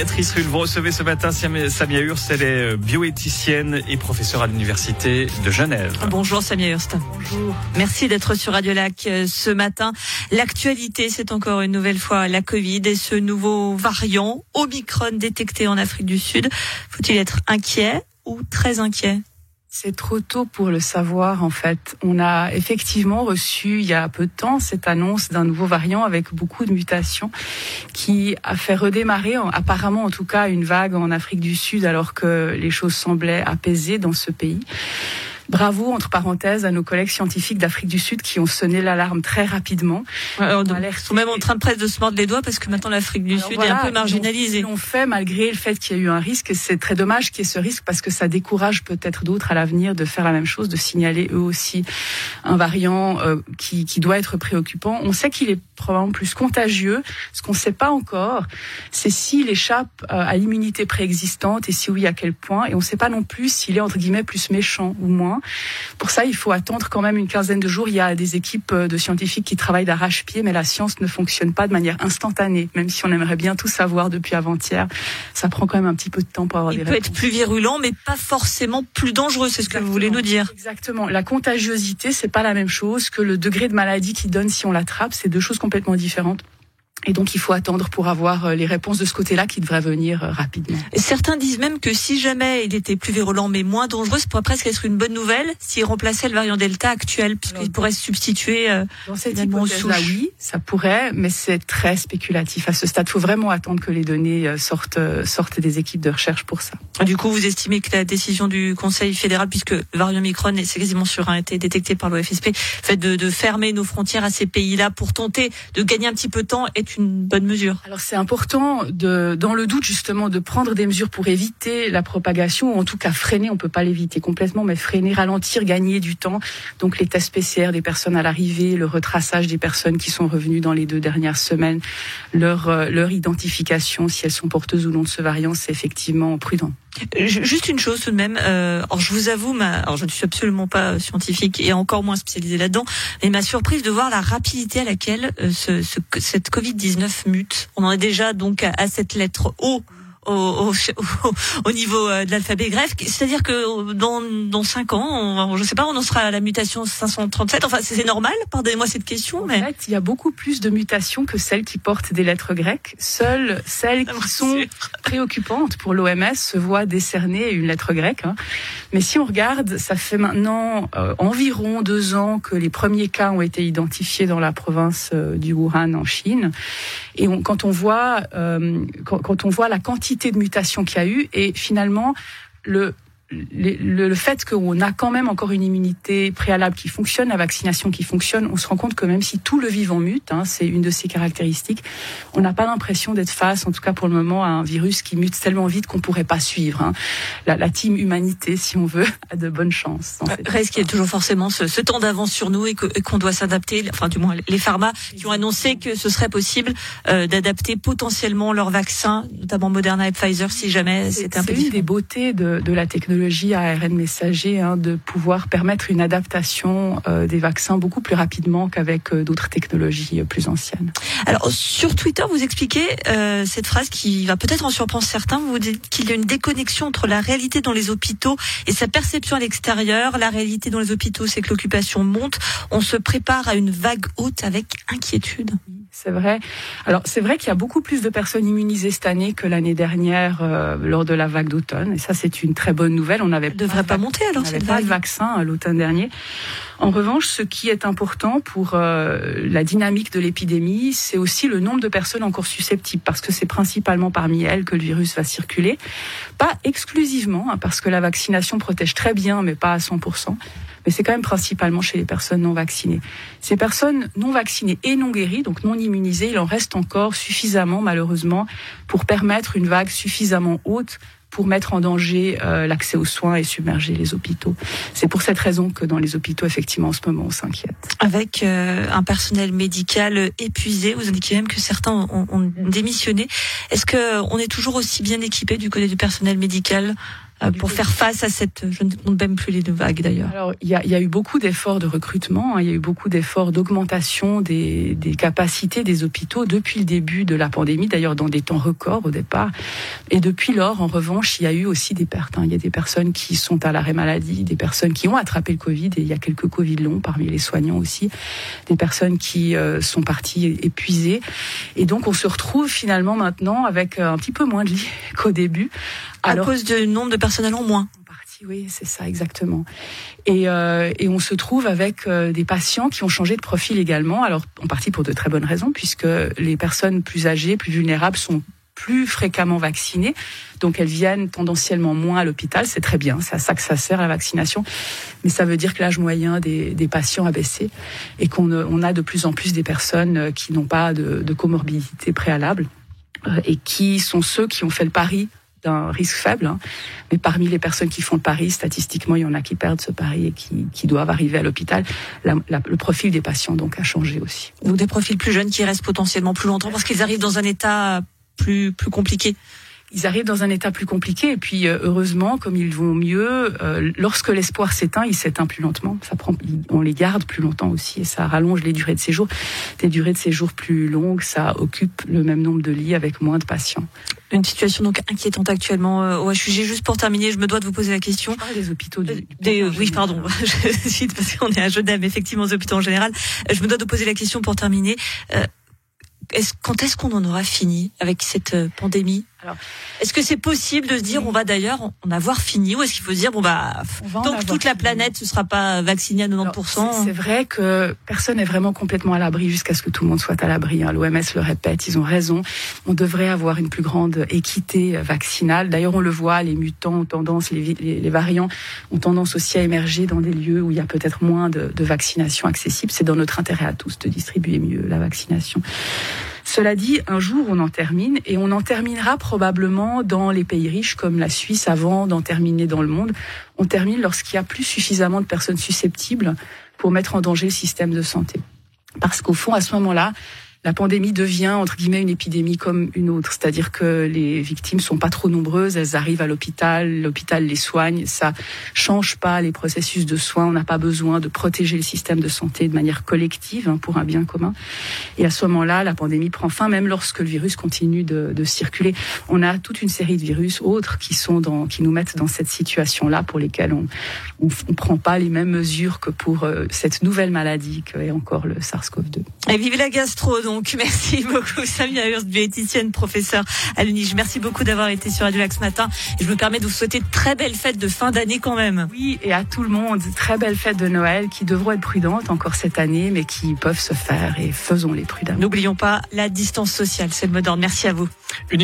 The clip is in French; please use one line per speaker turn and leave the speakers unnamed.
Béatrice Rulle, vous recevez ce matin Samia Hurst, elle est bioéthicienne et professeure à l'Université de Genève.
Bonjour Samia Hurst.
Bonjour.
Merci d'être sur Radio Lac ce matin. L'actualité, c'est encore une nouvelle fois la Covid et ce nouveau variant Omicron détecté en Afrique du Sud. Faut-il être inquiet ou très inquiet?
C'est trop tôt pour le savoir en fait. On a effectivement reçu il y a peu de temps cette annonce d'un nouveau variant avec beaucoup de mutations qui a fait redémarrer apparemment en tout cas une vague en Afrique du Sud alors que les choses semblaient apaisées dans ce pays. Bravo, entre parenthèses, à nos collègues scientifiques d'Afrique du Sud qui ont sonné l'alarme très rapidement.
on ils sont même en train de presque de se mordre les doigts parce que maintenant l'Afrique du Sud est un peu marginalisée.
L'ont fait malgré le fait qu'il y a eu un risque. C'est très dommage qu'il y ait ce risque parce que ça décourage peut-être d'autres à l'avenir de faire la même chose, de signaler eux aussi un variant euh, qui, qui doit être préoccupant. On sait qu'il est probablement plus contagieux. Ce qu'on ne sait pas encore, c'est s'il échappe euh, à l'immunité préexistante et si oui, à quel point. Et on ne sait pas non plus s'il est entre guillemets plus méchant ou moins. Pour ça, il faut attendre quand même une quinzaine de jours. Il y a des équipes euh, de scientifiques qui travaillent d'arrache-pied, mais la science ne fonctionne pas de manière instantanée. Même si on aimerait bien tout savoir depuis avant-hier, ça prend quand même un petit peu de temps pour avoir
il
des
réponses. Il peut être plus virulent, mais pas forcément plus dangereux. C'est ce que vous voulez nous dire.
Exactement. La contagiosité, c'est pas la même chose que le degré de maladie qu'il donne si on l'attrape. C'est deux choses complètement différentes. Et donc, il faut attendre pour avoir euh, les réponses de ce côté-là qui devraient venir euh, rapidement.
certains disent même que si jamais il était plus virulent mais moins dangereux, ça pourrait presque être une bonne nouvelle s'il remplaçait le variant Delta actuel, puisqu'il pourrait se substituer euh,
dans cette hypothèse-là, oui, ça pourrait, mais c'est très spéculatif à ce stade. Il faut vraiment attendre que les données sortent, sortent des équipes de recherche pour ça.
Du coup, vous estimez que la décision du Conseil fédéral, puisque le variant Micron, c'est quasiment sûr, a été détecté par l'OFSP, fait de, de fermer nos frontières à ces pays-là pour tenter de gagner un petit peu de temps, est une bonne mesure
Alors c'est important de, dans le doute justement, de prendre des mesures pour éviter la propagation, ou en tout cas freiner. On peut pas l'éviter complètement, mais freiner, ralentir, gagner du temps. Donc les tests PCR des personnes à l'arrivée, le retraçage des personnes qui sont revenues dans les deux dernières semaines, leur euh, leur identification, si elles sont porteuses ou non de ce variant, c'est effectivement prudent.
Juste une chose tout de même. Euh, alors je vous avoue, ma, alors je ne suis absolument pas scientifique et encore moins spécialisée là-dedans, mais ma surprise de voir la rapidité à laquelle euh, ce, ce, cette Covid 19 mute. On en est déjà donc à cette lettre O au, au, au niveau euh, de l'alphabet grec. C'est-à-dire que dans, dans 5 ans, on, je sais pas, on en sera à la mutation 537. Enfin, c'est normal, pardonnez-moi cette question.
En
mais...
fait, il y a beaucoup plus de mutations que celles qui portent des lettres grecques. Seules celles qui sont préoccupantes pour l'OMS se voient décerner une lettre grecque. Hein. Mais si on regarde, ça fait maintenant euh, environ deux ans que les premiers cas ont été identifiés dans la province euh, du Wuhan en Chine. Et on, quand on voit euh, quand, quand, on voit la quantité de mutations qu'il y a eu et finalement le le, le, fait qu'on a quand même encore une immunité préalable qui fonctionne, la vaccination qui fonctionne, on se rend compte que même si tout le vivant mute, hein, c'est une de ses caractéristiques, on n'a pas l'impression d'être face, en tout cas pour le moment, à un virus qui mute tellement vite qu'on pourrait pas suivre. Hein. La, la, team humanité, si on veut, a de bonnes chances.
Reste qu'il y a toujours forcément ce, ce temps d'avance sur nous et qu'on doit s'adapter. Enfin, du moins, les pharma qui ont annoncé que ce serait possible euh, d'adapter potentiellement leurs vaccins, notamment Moderna et Pfizer, si jamais c'était un peu.
C'est une des beautés de, de la technologie ARN messager hein, de pouvoir permettre une adaptation euh, des vaccins beaucoup plus rapidement qu'avec euh, d'autres technologies euh, plus anciennes.
Alors sur Twitter, vous expliquez euh, cette phrase qui va peut-être en surprendre certains. Vous dites qu'il y a une déconnexion entre la réalité dans les hôpitaux et sa perception à l'extérieur. La réalité dans les hôpitaux, c'est que l'occupation monte. On se prépare à une vague haute avec inquiétude.
C'est vrai. Alors c'est vrai qu'il y a beaucoup plus de personnes immunisées cette année que l'année dernière euh, lors de la vague d'automne. Et ça c'est une très bonne nouvelle.
On avait devrait pas, monter alors
cette pas de vaccin euh, l'automne dernier. En revanche, ce qui est important pour euh, la dynamique de l'épidémie, c'est aussi le nombre de personnes encore susceptibles, parce que c'est principalement parmi elles que le virus va circuler. Pas exclusivement, hein, parce que la vaccination protège très bien, mais pas à 100% mais c'est quand même principalement chez les personnes non vaccinées. Ces personnes non vaccinées et non guéries, donc non immunisées, il en reste encore suffisamment, malheureusement, pour permettre une vague suffisamment haute pour mettre en danger euh, l'accès aux soins et submerger les hôpitaux. C'est pour cette raison que dans les hôpitaux, effectivement, en ce moment, on s'inquiète.
Avec euh, un personnel médical épuisé, vous indiquez même que certains ont, ont démissionné. Est-ce que on est toujours aussi bien équipé du côté du personnel médical? Pour faire face à cette, je ne compte même plus les deux vagues d'ailleurs.
Alors, il y a, y a, eu beaucoup d'efforts de recrutement, hein, il y a eu beaucoup d'efforts d'augmentation des, des, capacités des hôpitaux depuis le début de la pandémie, d'ailleurs dans des temps records au départ. Et depuis lors, en revanche, il y a eu aussi des pertes. Hein. Il y a des personnes qui sont à l'arrêt maladie, des personnes qui ont attrapé le Covid, et il y a quelques Covid longs parmi les soignants aussi, des personnes qui euh, sont parties épuisées. Et donc, on se retrouve finalement maintenant avec euh, un petit peu moins de lits qu'au début.
Alors, à cause du nombre de personnel en moins
oui, c'est ça exactement. Et, euh, et, on se trouve avec euh, des patients qui ont changé de profil également. Alors en partie pour de très bonnes raisons, puisque les personnes plus âgées, plus vulnérables sont plus fréquemment vaccinées, donc elles viennent tendanciellement moins à l'hôpital. C'est très bien, c'est à ça que ça sert la vaccination. Mais ça veut dire que l'âge moyen des, des, patients a baissé et qu'on on a de plus en plus des personnes qui n'ont pas de, de comorbidité préalable euh, et qui sont ceux qui ont fait le pari d'un risque faible. Hein. Mais parmi les personnes qui font le pari, statistiquement, il y en a qui perdent ce pari et qui, qui doivent arriver à l'hôpital. le profil des patients donc a changé aussi.
Donc des profils plus jeunes qui restent potentiellement plus longtemps parce qu'ils arrivent dans un état plus plus compliqué
ils arrivent dans un état plus compliqué. Et puis euh, heureusement comme ils vont mieux euh, lorsque l'espoir s'éteint il s'éteint plus lentement. Ça prend on les garde plus longtemps aussi et ça rallonge les durées de séjour. Des durées de séjour plus longues ça occupe le même nombre de lits avec moins de patients.
Une situation donc inquiétante actuellement euh, au HUG juste pour terminer je me dois de vous poser la question.
Je des hôpitaux du,
des, oui pardon je cite parce qu'on est à Genève effectivement aux hôpitaux en général. Je me dois de poser la question pour terminer. Est-ce, quand est-ce qu'on en aura fini avec cette pandémie? Alors, est-ce que c'est possible de se dire, on va d'ailleurs en avoir fini, ou est-ce qu'il faut se dire, bon bah, tant que toute la planète ne sera pas vaccinée à 90%.
C'est vrai que personne n'est vraiment complètement à l'abri jusqu'à ce que tout le monde soit à l'abri. Hein. L'OMS le répète, ils ont raison. On devrait avoir une plus grande équité vaccinale. D'ailleurs, on le voit, les mutants ont tendance, les, les, variants ont tendance aussi à émerger dans des lieux où il y a peut-être moins de, de vaccination accessible. C'est dans notre intérêt à tous de distribuer mieux la vaccination. Cela dit, un jour on en termine et on en terminera probablement dans les pays riches comme la Suisse avant d'en terminer dans le monde. On termine lorsqu'il y a plus suffisamment de personnes susceptibles pour mettre en danger le système de santé. Parce qu'au fond, à ce moment-là, la pandémie devient entre guillemets une épidémie comme une autre, c'est-à-dire que les victimes sont pas trop nombreuses, elles arrivent à l'hôpital, l'hôpital les soigne, ça change pas les processus de soins, on n'a pas besoin de protéger le système de santé de manière collective hein, pour un bien commun. Et à ce moment-là, la pandémie prend fin, même lorsque le virus continue de, circuler. On a toute une série de virus autres qui sont qui nous mettent dans cette situation-là pour lesquels on, on, prend pas les mêmes mesures que pour euh, cette nouvelle maladie qu'est encore le SARS-CoV-2.
Et vive la gastro merci beaucoup Samia Hurst, bioéthicienne, professeure à l'UNIGE. Merci beaucoup d'avoir été sur Radio Lac ce matin. Et je me permets de vous souhaiter de très belles fêtes de fin d'année quand même.
Oui, et à tout le monde, très belles fêtes de Noël qui devront être prudentes encore cette année, mais qui peuvent se faire et faisons-les prudemment.
N'oublions pas la distance sociale, c'est le mot d'ordre. Merci à vous. Une